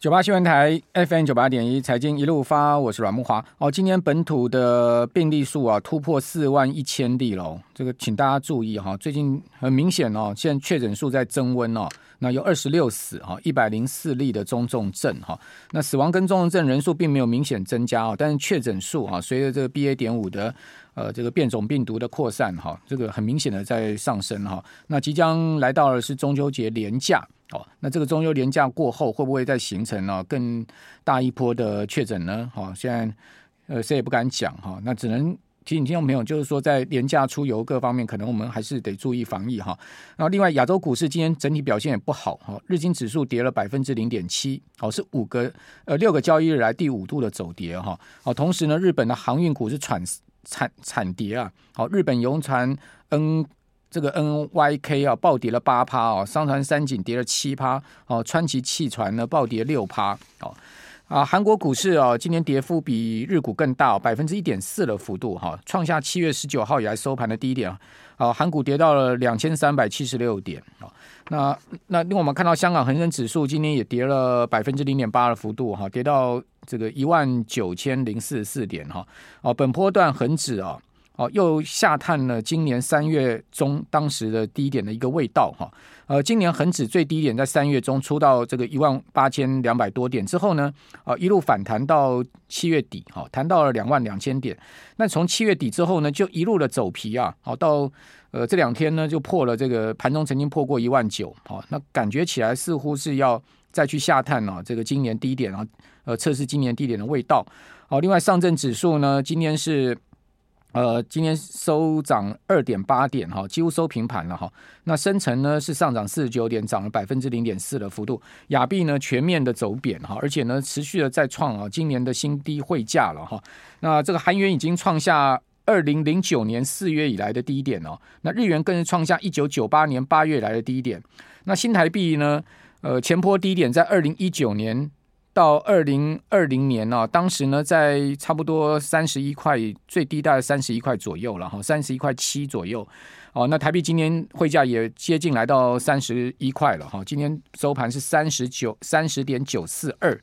九八新闻台 FM 九八点一财经一路发，我是阮木华。哦，今年本土的病例数啊突破四万一千例了，这个请大家注意哈。最近很明显哦，现在确诊数在增温哦。那有二十六死哈，一百零四例的中重症哈。那死亡跟重症人数并没有明显增加哦，但是确诊数啊，随着这个 BA. 点五的呃这个变种病毒的扩散哈，这个很明显的在上升哈。那即将来到的是中秋节连假。哦，那这个中秋连假过后会不会再形成呢更大一波的确诊呢？哈，现在呃谁也不敢讲哈，那只能提醒听众朋友，就是说在连假出游各方面，可能我们还是得注意防疫哈。然后另外亚洲股市今天整体表现也不好哈，日经指数跌了百分之零点七，哦是五个呃六个交易日来第五度的走跌哈。好，同时呢，日本的航运股是惨惨惨跌啊。好，日本邮船 N。这个 NYK 啊暴跌了八趴哦，商船三井跌了七趴哦，川崎汽船呢暴跌六趴哦。啊，韩国股市啊今天跌幅比日股更大，百分之一点四的幅度哈，创下七月十九号以来收盘的低点啊，韩股跌到了两千三百七十六点啊，那那另外我们看到香港恒生指数今天也跌了百分之零点八的幅度哈，跌到这个一万九千零四十四点哈，哦本波段恒指啊。哦，又下探了今年三月中当时的低点的一个味道哈。呃，今年恒指最低点在三月中出到这个一万八千两百多点之后呢，啊，一路反弹到七月底，哈，弹到了两万两千点。那从七月底之后呢，就一路的走皮啊，好到呃这两天呢就破了这个盘中曾经破过一万九，好，那感觉起来似乎是要再去下探啊，这个今年低点啊，呃，测试今年低点的味道。好，另外上证指数呢，今天是。呃，今天收涨二点八点哈，几乎收平盘了哈。那深成呢是上涨四十九点，涨了百分之零点四的幅度。亚币呢全面的走贬哈，而且呢持续的在创啊今年的新低汇价了哈。那这个韩元已经创下二零零九年四月以来的低点哦。那日元更是创下一九九八年八月来的低点。那新台币呢，呃，前波低点在二零一九年。到二零二零年呢、当时呢在差不多三十一块，最低大概三十一块左右了哈，三十一块七左右。哦，那台币今年汇价也接近来到三十一块了哈，今天收盘是三十九三十点九四二。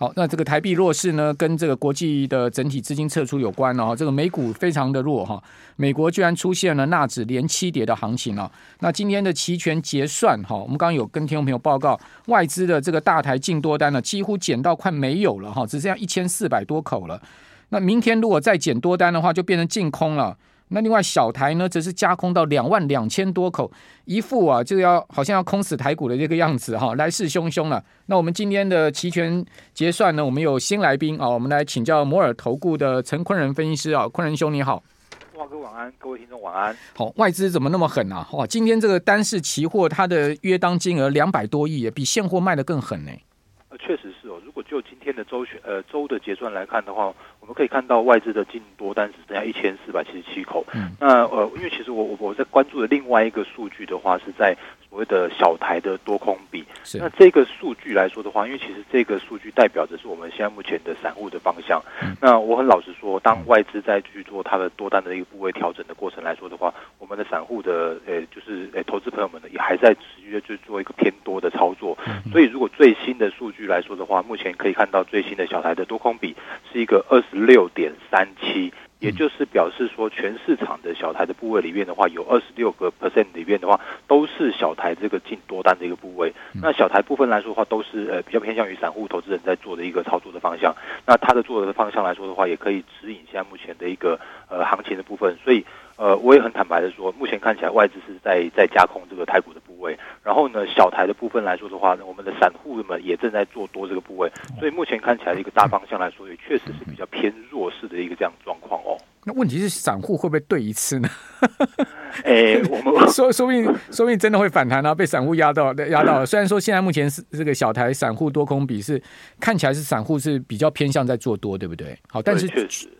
好，那这个台币弱势呢，跟这个国际的整体资金撤出有关了哈。这个美股非常的弱哈，美国居然出现了纳指连七跌的行情了。那今天的期权结算哈，我们刚刚有跟听众朋友报告，外资的这个大台净多单呢，几乎减到快没有了哈，只剩下一千四百多口了。那明天如果再减多单的话，就变成净空了。那另外小台呢，则是加空到两万两千多口，一副啊就要好像要空死台股的这个样子哈，来势汹汹了。那我们今天的期权结算呢，我们有新来宾啊，我们来请教摩尔投顾的陈坤仁分析师啊，坤仁兄你好，慕驊哥晚安，各位听众晚安。好，外资怎么那么狠啊？哇，今天这个单市期货它的约当金额两百多亿，比现货卖的更狠呢。呃，确实是哦。如果就今天的周选呃周的结算来看的话。我们可以看到外资的净多单只剩下一千四百七十七口。嗯，那呃，因为其实我我我在关注的另外一个数据的话，是在所谓的小台的多空比。那这个数据来说的话，因为其实这个数据代表着是我们现在目前的散户的方向。嗯。那我很老实说，当外资在去做它的多单的一个部位调整的过程来说的话，我们的散户的呃，就是呃，投资朋友们呢，也还在持续的去做一个偏多的操作。嗯。所以，如果最新的数据来说的话，目前可以看到最新的小台的多空比是一个二十。六点三七，也就是表示说，全市场的小台的部位里面的话，有二十六个 percent 里面的话，都是小台这个进多单的一个部位。那小台部分来说的话，都是呃比较偏向于散户投资人在做的一个操作的方向。那它的做的方向来说的话，也可以指引现在目前的一个呃行情的部分。所以呃，我也很坦白的说，目前看起来外资是在在加空这个台股的部位。然后呢，小台的部分来说的话呢，我们的散户们也正在做多这个部位。所以目前看起来的一个大方向来说，也确实是比较偏弱势的一个这样状况哦。那问题是散户会不会对一次呢？哎，我们 说说不定说不定真的会反弹啊，被散户压到压到了。虽然说现在目前是这个小台散户多空比是看起来是散户是比较偏向在做多，对不对？好，但是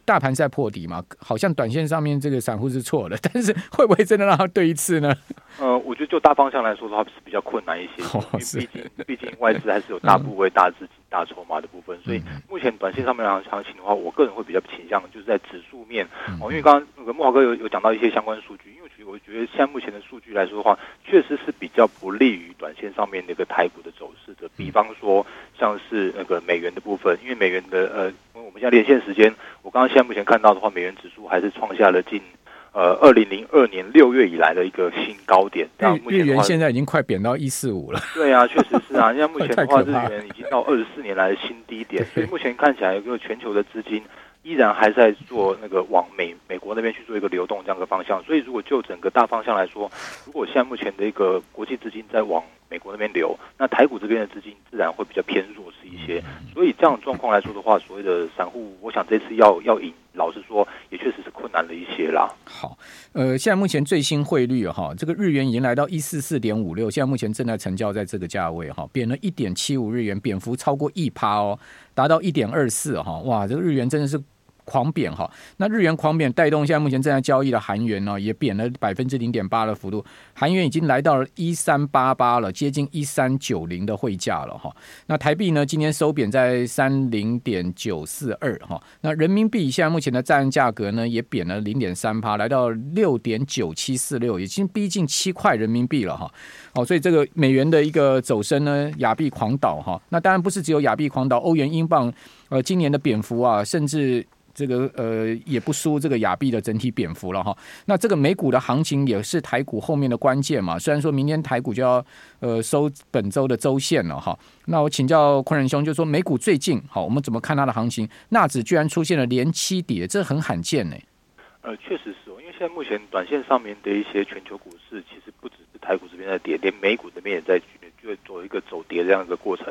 大盘在破底嘛，好像短线上面这个散户是错了，但是会不会真的让他对一次呢？呃，我觉得就大方向来说的话是比较困难一些，哦、因为毕竟毕竟外资还是有大部位、大资金、大筹码的部分，所以目前短线上面的行情的话，我个人会比较倾向就是在指数面哦，因为刚刚那个木华哥有有讲到一些相关数据，因为其实我觉得现在目前的数据来说的话，确实是比较不利于短线上面那个台股的走势的。比方说，像是那个美元的部分，因为美元的呃，我们现在连线时间，我刚刚现在目前看到的话，美元指数还是创下了近。呃，二零零二年六月以来的一个新高点，这样日元现在已经快贬到一四五了。对啊，确实是啊。现在目前的话，日元已经到二十四年来的新低点，所以目前看起来，一个全球的资金依然还在做那个往美美国那边去做一个流动这样的方向。所以，如果就整个大方向来说，如果现在目前的一个国际资金在往美国那边流，那台股这边的资金自然会比较偏弱势一些。所以，这样状况来说的话，所谓的散户，我想这次要要赢，老实说，也确实是困难了一些啦。好，呃，现在目前最新汇率哈，这个日元已经来到一四四点五六，现在目前正在成交在这个价位哈，贬了一点七五日元，贬幅超过一趴哦，达到一点二四哈，哇，这个日元真的是。狂贬哈，那日元狂贬带动现在目前正在交易的韩元呢，也贬了百分之零点八的幅度，韩元已经来到了一三八八了，接近一三九零的汇价了哈。那台币呢，今天收贬在三零点九四二哈。那人民币现在目前的在岸价格呢，也贬了零点三趴，来到六点九七四六，已经逼近七块人民币了哈。哦，所以这个美元的一个走升呢，亚币狂倒哈。那当然不是只有亚币狂倒，欧元、英镑呃，今年的贬幅啊，甚至。这个呃也不输这个亚币的整体贬幅了哈，那这个美股的行情也是台股后面的关键嘛。虽然说明天台股就要呃收本周的周线了哈，那我请教昆仁兄，就说美股最近好，我们怎么看它的行情？纳指居然出现了连七跌，这很罕见呢。呃，确实是哦，因为现在目前短线上面的一些全球股市，其实不只是台股这边在跌，连美股这边也在就做一个走跌这样一个过程。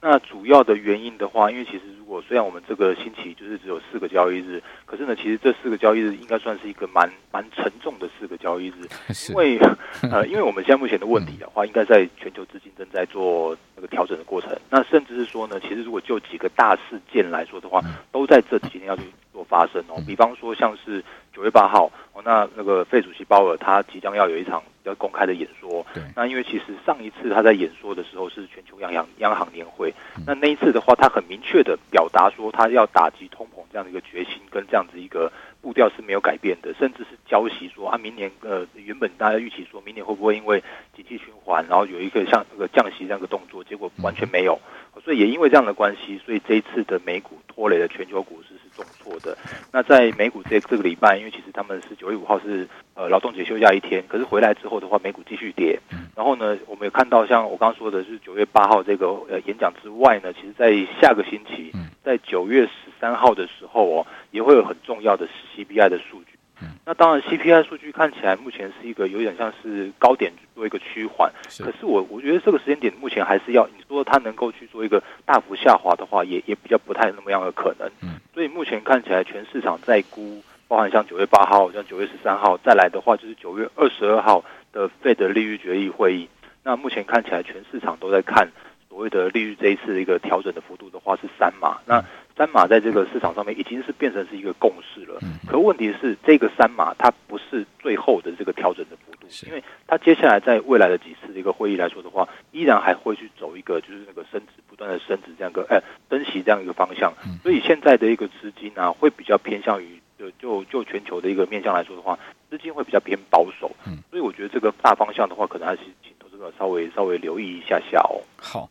那主要的原因的话，因为其实如果虽然我们这个星期就是只有四个交易日，可是呢，其实这四个交易日应该算是一个蛮蛮沉重的四个交易日，因为 呃，因为我们现在目前的问题的话，应该在全球资金正在做那个调整的过程。那甚至是说呢，其实如果就几个大事件来说的话，都在这几天要去做发生哦。比方说像是九月八号哦，那那个费主席鲍尔他即将要有一场比较公开的演说。那因为其实上一次他在演说的时候是全球央行央行年会。那那一次的话，他很明确的表达说，他要打击通膨这样的一个决心跟这样子一个步调是没有改变的，甚至是交息说啊，明年呃原本大家预期说明年会不会因为经济循环，然后有一个像那个降息这样的动作，结果完全没有，所以也因为这样的关系，所以这一次的美股拖累了全球股市是重挫的。那在美股这这个礼拜，因为其实他们是九月五号是呃劳动节休假一天，可是回来之后的话，美股继续跌。然后呢，我们也看到像我刚刚说的是九月八号这个呃演讲之外呢，其实在下个星期，在九月十三号的时候哦，也会有很重要的 CPI 的数据。那当然 CPI 数据看起来目前是一个有点像是高点做一个趋缓，可是我我觉得这个时间点目前还是要你说它能够去做一个大幅下滑的话，也也比较不太那么样的可能。嗯所以目前看起来全市场在估，包含像九月八号、像九月十三号再来的话，就是九月二十二号。的费的利率决议会议，那目前看起来全市场都在看所谓的利率这一次的一个调整的幅度的话是三码，那三码在这个市场上面已经是变成是一个共识了。可问题是这个三码它不是最后的这个调整的幅度，因为它接下来在未来的几次的一个会议来说的话，依然还会去走一个就是那个升值不断的升值这样一个哎升息这样一个方向，所以现在的一个资金啊会比较偏向于就就就全球的一个面向来说的话。资金会比较偏保守，嗯，所以我觉得这个大方向的话，可能还是请投资者稍微稍微留意一下下哦。好，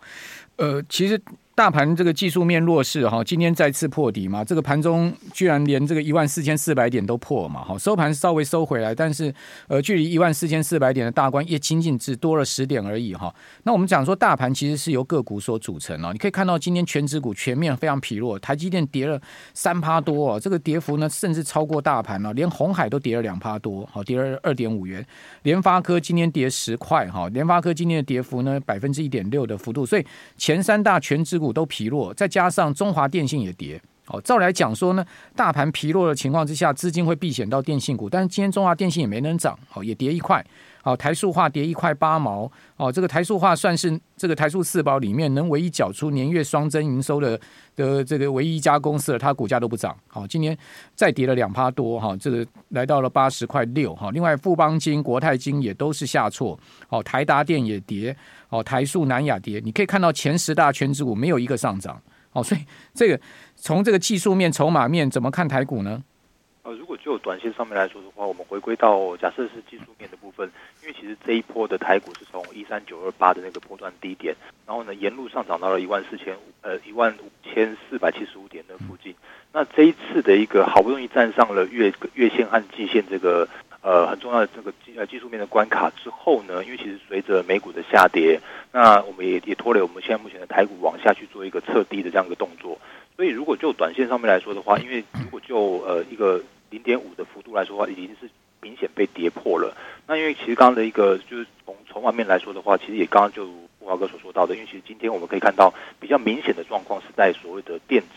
呃，其实。大盘这个技术面弱势哈，今天再次破底嘛，这个盘中居然连这个一万四千四百点都破嘛，好，收盘稍微收回来，但是呃，距离一万四千四百点的大关也仅仅只多了十点而已哈。那我们讲说大盘其实是由个股所组成哦，你可以看到今天全指股全面非常疲弱，台积电跌了三趴多哦，这个跌幅呢甚至超过大盘了，连红海都跌了两趴多，好，跌了二点五元，联发科今天跌十块哈，联发科今天的跌幅呢百分之一点六的幅度，所以前三大全指股。都疲弱，再加上中华电信也跌。哦，照来讲说呢，大盘疲弱的情况之下，资金会避险到电信股。但是今天中华电信也没能涨，哦，也跌一块。哦，台塑化跌一块八毛。哦，这个台塑化算是这个台塑四宝里面能唯一缴出年月双增营收的的这个唯一一家公司了，它股价都不涨。好，今天再跌了两趴多。哈，这个来到了八十块六。哈，另外富邦金、国泰金也都是下挫。哦，台达电也跌。哦，台塑、南亚跌。你可以看到前十大权值股没有一个上涨。哦，所以这个从这个技术面、筹码面怎么看台股呢？呃，如果就短线上面来说的话，我们回归到假设是技术面的部分，因为其实这一波的台股是从一三九二八的那个波段低点，然后呢沿路上涨到了一万四千五呃一万五千四百七十五点的附近。那这一次的一个好不容易站上了月月线和季线这个呃很重要的这个技呃技术面的关卡之后呢，因为其实随着美股的下跌，那我们也也拖累我们现在目前的台股往下去做一个测低的这样一个动作。所以如果就短线上面来说的话，因为如果就呃一个零点五的幅度来说的话，已经是明显被跌破了。那因为其实刚刚的一个就是从从外面来说的话，其实也刚刚就华哥所说到的，因为其实今天我们可以看到比较明显的状况是在所谓的电子。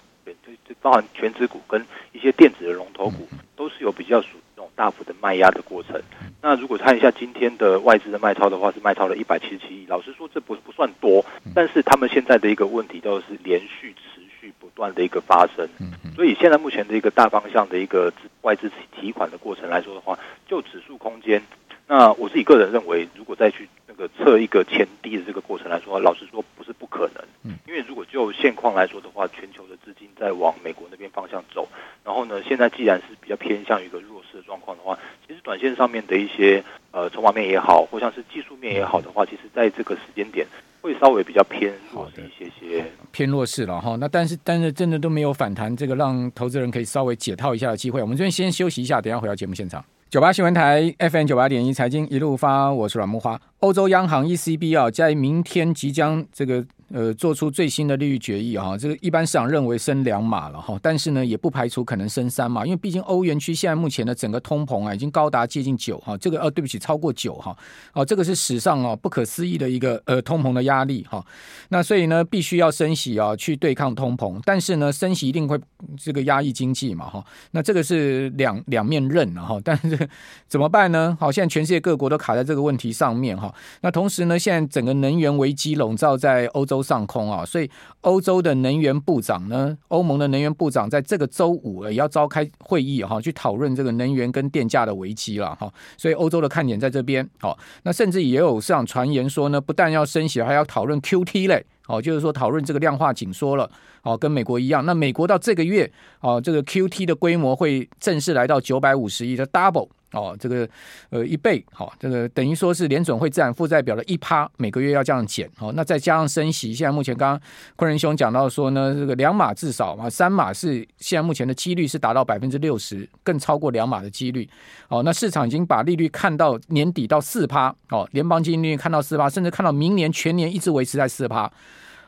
就就包含全指股跟一些电子的龙头股，都是有比较属于这种大幅的卖压的过程。那如果看一下今天的外资的卖超的话，是卖超了一百七十七亿。老实说，这不不算多，但是他们现在的一个问题都是连续持续不断的一个发生。所以现在目前的一个大方向的一个外资提款的过程来说的话，就指数空间，那我自己个人认为，如果再去那个测一个前低的这个过程来说，老实说不是不可能。嗯因为如果就现况来说的话，全球的资金在往美国那边方向走，然后呢，现在既然是比较偏向于一个弱势的状况的话，其实短线上面的一些呃筹码面也好，或像是技术面也好的话，其实在这个时间点会稍微比较偏弱势一些些，偏弱势了哈。那但是但是真的都没有反弹，这个让投资人可以稍微解套一下的机会。我们这边先休息一下，等一下回到节目现场。九八新闻台 FM 九八点一财经一路发，我是阮木花。欧洲央行 ECB 啊，在明天即将这个。呃，做出最新的利率决议哈，这个一般市场认为升两码了哈，但是呢，也不排除可能升三码，因为毕竟欧元区现在目前的整个通膨啊，已经高达接近九哈，这个呃，对不起，超过九哈，哦，这个是史上哦不可思议的一个呃通膨的压力哈，那所以呢，必须要升息啊去对抗通膨，但是呢，升息一定会这个压抑经济嘛哈，那这个是两两面刃了哈，但是怎么办呢？好，现在全世界各国都卡在这个问题上面哈，那同时呢，现在整个能源危机笼罩在欧洲。上空啊，所以欧洲的能源部长呢，欧盟的能源部长在这个周五也要召开会议哈，去讨论这个能源跟电价的危机了哈。所以欧洲的看点在这边，好，那甚至也有市场传言说呢，不但要升息，还要讨论 QT 类，哦，就是说讨论这个量化紧缩了，哦，跟美国一样。那美国到这个月，哦，这个 QT 的规模会正式来到九百五十亿的 double。哦，这个呃一倍，好、哦，这个等于说是联准会资产负债表的一趴，每个月要这样减，好、哦，那再加上升息，现在目前刚刚昆仁兄讲到说呢，这个两码至少嘛，三码是现在目前的几率是达到百分之六十，更超过两码的几率，哦，那市场已经把利率看到年底到四趴，哦，联邦基金利率看到四趴，甚至看到明年全年一直维持在四趴，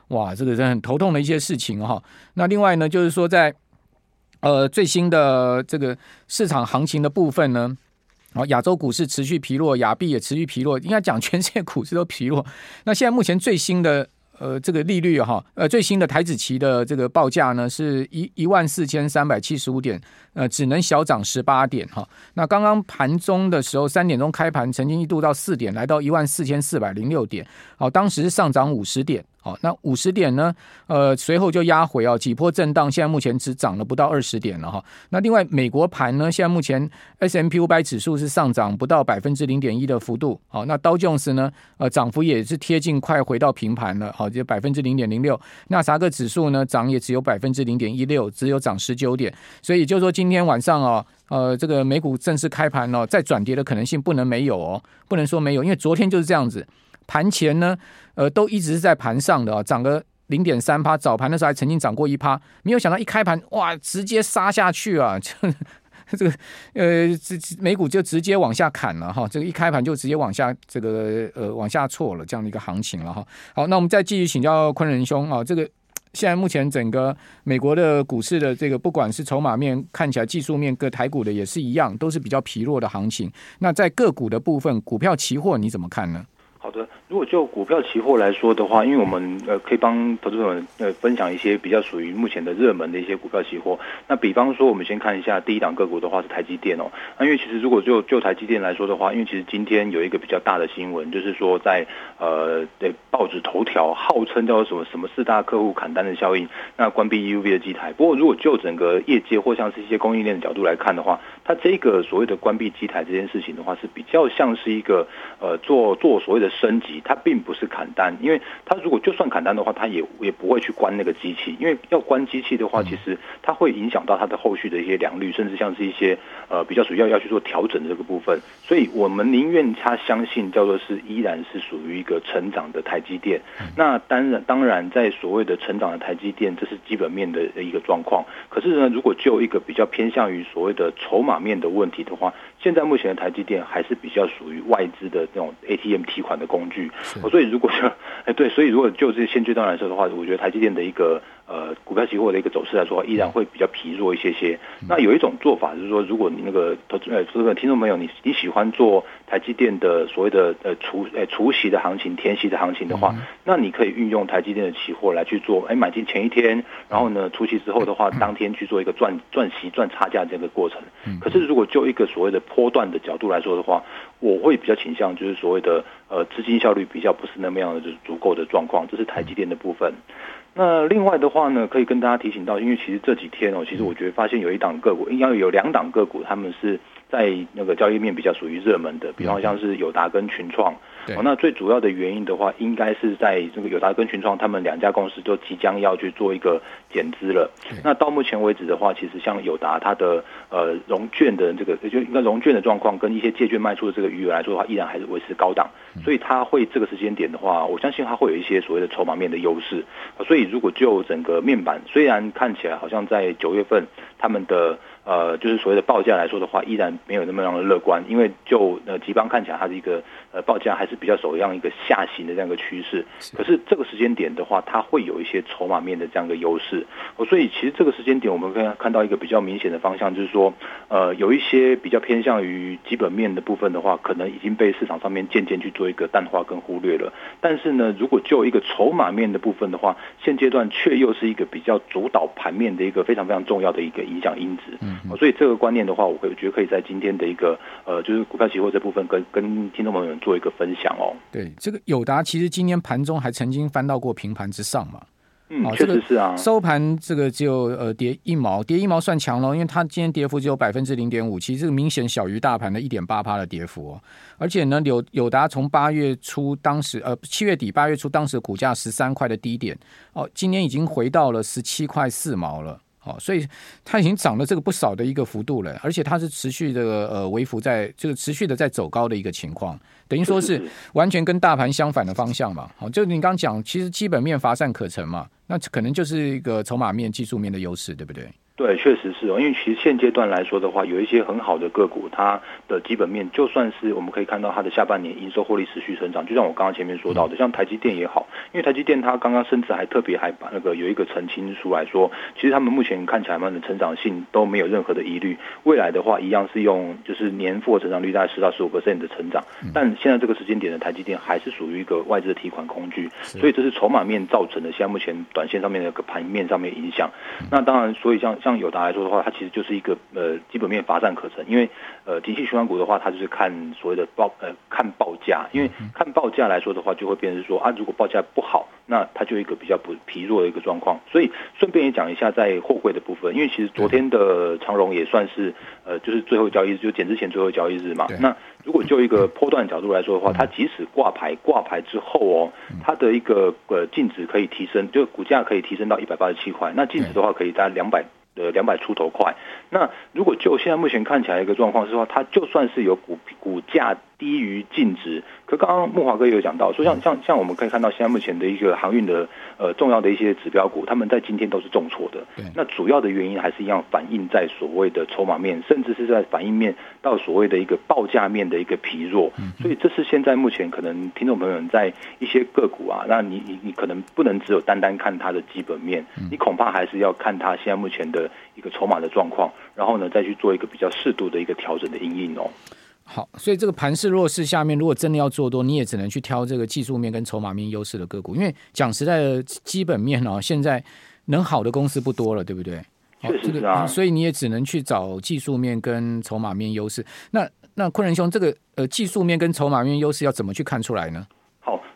哇，这个是很头痛的一些事情哈、哦。那另外呢，就是说在呃最新的这个市场行情的部分呢。然后，亚洲股市持续疲弱，亚币也持续疲弱，应该讲全世界股市都疲弱。那现在目前最新的呃这个利率哈，呃最新的台子期的这个报价呢是一一万四千三百七十五点，呃只能小涨十八点哈。那刚刚盘中的时候三点钟开盘，曾经一度到四点，来到一万四千四百零六点，好，当时上涨五十点。好，那五十点呢？呃，随后就压回啊，几波震荡，现在目前只涨了不到二十点了哈。那另外，美国盘呢，现在目前 S M P 五百指数是上涨不到百分之零点一的幅度。好，那道琼斯呢，呃，涨幅也是贴近快回到平盘了。好，就百分之零点零六。那啥个指数呢，涨也只有百分之零点一六，只有涨十九点。所以就是说，今天晚上啊，呃，这个美股正式开盘哦，再转跌的可能性不能没有哦，不能说没有，因为昨天就是这样子。盘前呢，呃，都一直是在盘上的啊，涨个零点三趴，早盘的时候还曾经涨过一趴，没有想到一开盘哇，直接杀下去啊，就 这个呃，这美股就直接往下砍了哈，这个一开盘就直接往下这个呃往下挫了这样的一个行情了哈。好，那我们再继续请教昆仁兄啊，这个现在目前整个美国的股市的这个不管是筹码面看起来，技术面各台股的也是一样，都是比较疲弱的行情。那在个股的部分，股票期货你怎么看呢？如果就股票期货来说的话，因为我们呃可以帮投资者呃分享一些比较属于目前的热门的一些股票期货。那比方说，我们先看一下第一档个股的话是台积电哦。那因为其实如果就就台积电来说的话，因为其实今天有一个比较大的新闻，就是说在呃对报纸头条号称叫做什么什么四大客户砍单的效应，那关闭 EUV 的机台。不过如果就整个业界或像是一些供应链的角度来看的话，它这个所谓的关闭机台这件事情的话，是比较像是一个呃做做所谓的升级，它并不是砍单，因为它如果就算砍单的话，它也也不会去关那个机器，因为要关机器的话，其实它会影响到它的后续的一些良率，甚至像是一些呃比较属于要要去做调整的这个部分，所以我们宁愿他相信叫做是依然是属于一个成长的台积电。那当然当然在所谓的成长的台积电，这是基本面的一个状况。可是呢，如果就一个比较偏向于所谓的筹码面的问题的话，现在目前的台积电还是比较属于外资的这种 ATM 提款的工具，所以如果说，哎对，所以如果就这现阶段来说的话，我觉得台积电的一个呃股票期货的一个走势来说，依然会比较疲弱一些些。那有一种做法就是说，如果你那个投资呃这个听众朋友，你你喜欢做台积电的所谓的呃除呃除息的行情、填息的行情的话，那你可以运用台积电的期货来去做，哎买进前一天，然后呢除息之后的话，当天去做一个赚赚息赚差价这个过程。可是如果就一个所谓的波段的角度来说的话，我会比较倾向就是所谓的呃资金效率比较不是那么样的就是足够的状况，这是台积电的部分。那另外的话呢，可以跟大家提醒到，因为其实这几天哦，其实我觉得发现有一档个股，应该有两档个股，他们是在那个交易面比较属于热门的，比方像是友达跟群创。哦，那最主要的原因的话，应该是在这个友达跟群创，他们两家公司都即将要去做一个减资了。那到目前为止的话，其实像友达它的呃融券的这个，就应该融券的状况跟一些借券卖出的这个余额来说的话，依然还是维持高档。所以它会这个时间点的话，我相信它会有一些所谓的筹码面的优势。所以如果就整个面板，虽然看起来好像在九月份他们的。呃，就是所谓的报价来说的话，依然没有那么样的乐观，因为就呃吉邦看起来，它的一个呃报价还是比较走样一个下行的这样一个趋势。可是这个时间点的话，它会有一些筹码面的这样一个优势。哦，所以其实这个时间点，我们可以看到一个比较明显的方向，就是说，呃，有一些比较偏向于基本面的部分的话，可能已经被市场上面渐渐去做一个淡化跟忽略了。但是呢，如果就一个筹码面的部分的话，现阶段却又是一个比较主导盘面的一个非常非常重要的一个影响因子。嗯。所以这个观念的话，我会觉得可以在今天的一个呃，就是股票期货这部分跟跟听众朋友们做一个分享哦。对，这个友达其实今天盘中还曾经翻到过平盘之上嘛。嗯，确实是啊。收盘这个只有呃跌一毛，跌一毛算强了，因为它今天跌幅只有百分之零点五，其实这个明显小于大盘的一点八趴的跌幅哦。而且呢，友友达从八月初当时呃七月底八月初当时股价十三块的低点哦，今年已经回到了十七块四毛了。哦，所以它已经涨了这个不少的一个幅度了，而且它是持续的呃微幅在这个持续的在走高的一个情况，等于说是完全跟大盘相反的方向嘛。好，就你刚刚讲，其实基本面乏善可陈嘛，那可能就是一个筹码面、技术面的优势，对不对？对，确实是哦，因为其实现阶段来说的话，有一些很好的个股，它的基本面就算是我们可以看到它的下半年营收获利持续成长，就像我刚刚前面说到的，像台积电也好，因为台积电它刚刚甚至还特别还把那个有一个澄清出来说，其实他们目前看起来他们的成长性都没有任何的疑虑，未来的话一样是用就是年复合成长率大概十到十五 percent 的成长，但现在这个时间点的台积电还是属于一个外资的提款工具，所以这是筹码面造成的，现在目前短线上面的一个盘面上面影响，那当然，所以像像友达来说的话。它其实就是一个呃基本面乏善可陈，因为呃景气循环股的话，它就是看所谓的报呃看报价，因为看报价来说的话，就会变成说啊，如果报价不好，那它就一个比较不疲弱的一个状况。所以顺便也讲一下在货柜的部分，因为其实昨天的长荣也算是呃就是最后交易日，就减之前最后交易日嘛。那如果就一个波段角度来说的话，它即使挂牌挂牌之后哦，它的一个呃净值可以提升，就股价可以提升到一百八十七块，那净值的话可以达两百。呃，两百出头块。那如果就现在目前看起来一个状况是说，它就算是有股股价。低于净值，可刚刚木华哥也有讲到，说像像像我们可以看到，现在目前的一个航运的呃重要的一些指标股，他们在今天都是重挫的。那主要的原因还是一样反映在所谓的筹码面，甚至是在反映面到所谓的一个报价面的一个疲弱。所以这是现在目前可能听众朋友们在一些个股啊，那你你你可能不能只有单单看它的基本面，你恐怕还是要看它现在目前的一个筹码的状况，然后呢再去做一个比较适度的一个调整的阴影哦。好，所以这个盘势弱势下面，如果真的要做多，你也只能去挑这个技术面跟筹码面优势的个股，因为讲实在的，基本面哦，现在能好的公司不多了，对不对？确实是啊。所以你也只能去找技术面跟筹码面优势。那那昆仁兄，这个呃技术面跟筹码面优势要怎么去看出来呢？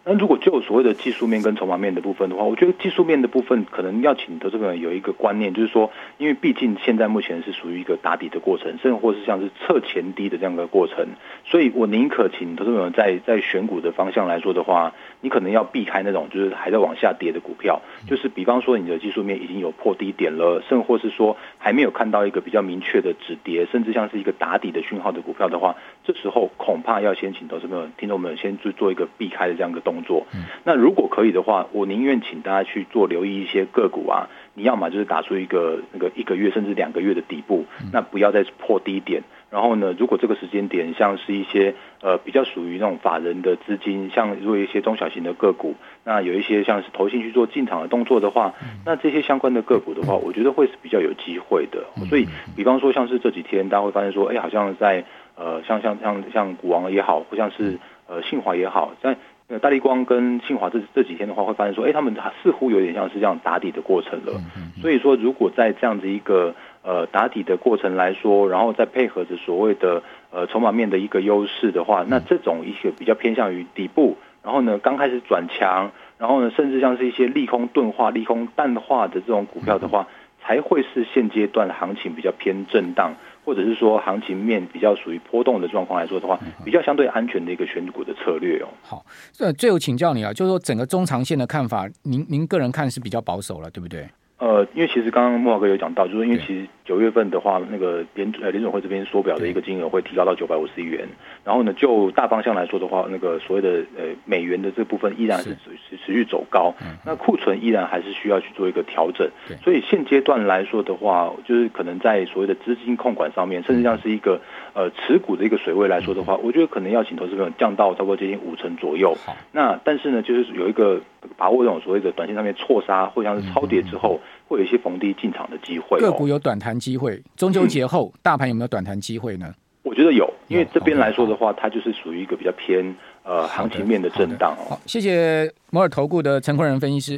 那如果就所谓的技术面跟筹码面的部分的话，我觉得技术面的部分可能要请投资朋友有一个观念，就是说，因为毕竟现在目前是属于一个打底的过程，甚至或是像是测前低的这样的过程，所以我宁可请投资朋友在在选股的方向来说的话，你可能要避开那种就是还在往下跌的股票，就是比方说你的技术面已经有破低点了，甚或是说还没有看到一个比较明确的止跌，甚至像是一个打底的讯号的股票的话，这时候恐怕要先请投资朋友、听众们先去做一个避开的这样一个动作。那如果可以的话，我宁愿请大家去做留意一些个股啊，你要么就是打出一个那个一个月甚至两个月的底部，那不要再破低点。然后呢，如果这个时间点像是一些呃比较属于那种法人的资金，像如果一些中小型的个股，那有一些像是投信去做进场的动作的话，那这些相关的个股的话，我觉得会是比较有机会的。所以，比方说像是这几天大家会发现说，哎，好像在呃像像像像股王也好，或像是呃信华也好，在。呃，大立光跟信华这这几天的话，会发现说，哎，他们似乎有点像是这样打底的过程了。所以说，如果在这样子一个呃打底的过程来说，然后再配合着所谓的呃筹码面的一个优势的话，那这种一些比较偏向于底部，然后呢刚开始转强，然后呢甚至像是一些利空钝化、利空淡化的这种股票的话，才会是现阶段行情比较偏震荡。或者是说行情面比较属于波动的状况来说的话，比较相对安全的一个选股的策略哦。好，呃，最后请教你啊，就是说整个中长线的看法，您您个人看是比较保守了，对不对？呃，因为其实刚刚莫华哥有讲到，就是因为其实九月份的话，那个联呃联准会这边缩表的一个金额会提高到九百五十亿元，然后呢，就大方向来说的话，那个所谓的呃美元的这部分依然是持持续走高，那库存依然还是需要去做一个调整，所以现阶段来说的话，就是可能在所谓的资金控管上面，甚至像是一个呃持股的一个水位来说的话，我觉得可能要请投资朋友降到差不多接近五成左右。那但是呢，就是有一个把握这种所谓的短线上面错杀或像是超跌之后。会有一些逢低进场的机会，哦，个股有短弹机会。中秋节后，嗯，大盘有没有短弹机会呢？我觉得有，因为这边来说的话，它就是属于一个比较偏呃行情面的震荡哦。好，谢谢摩尔投顾的陈坤仁分析师。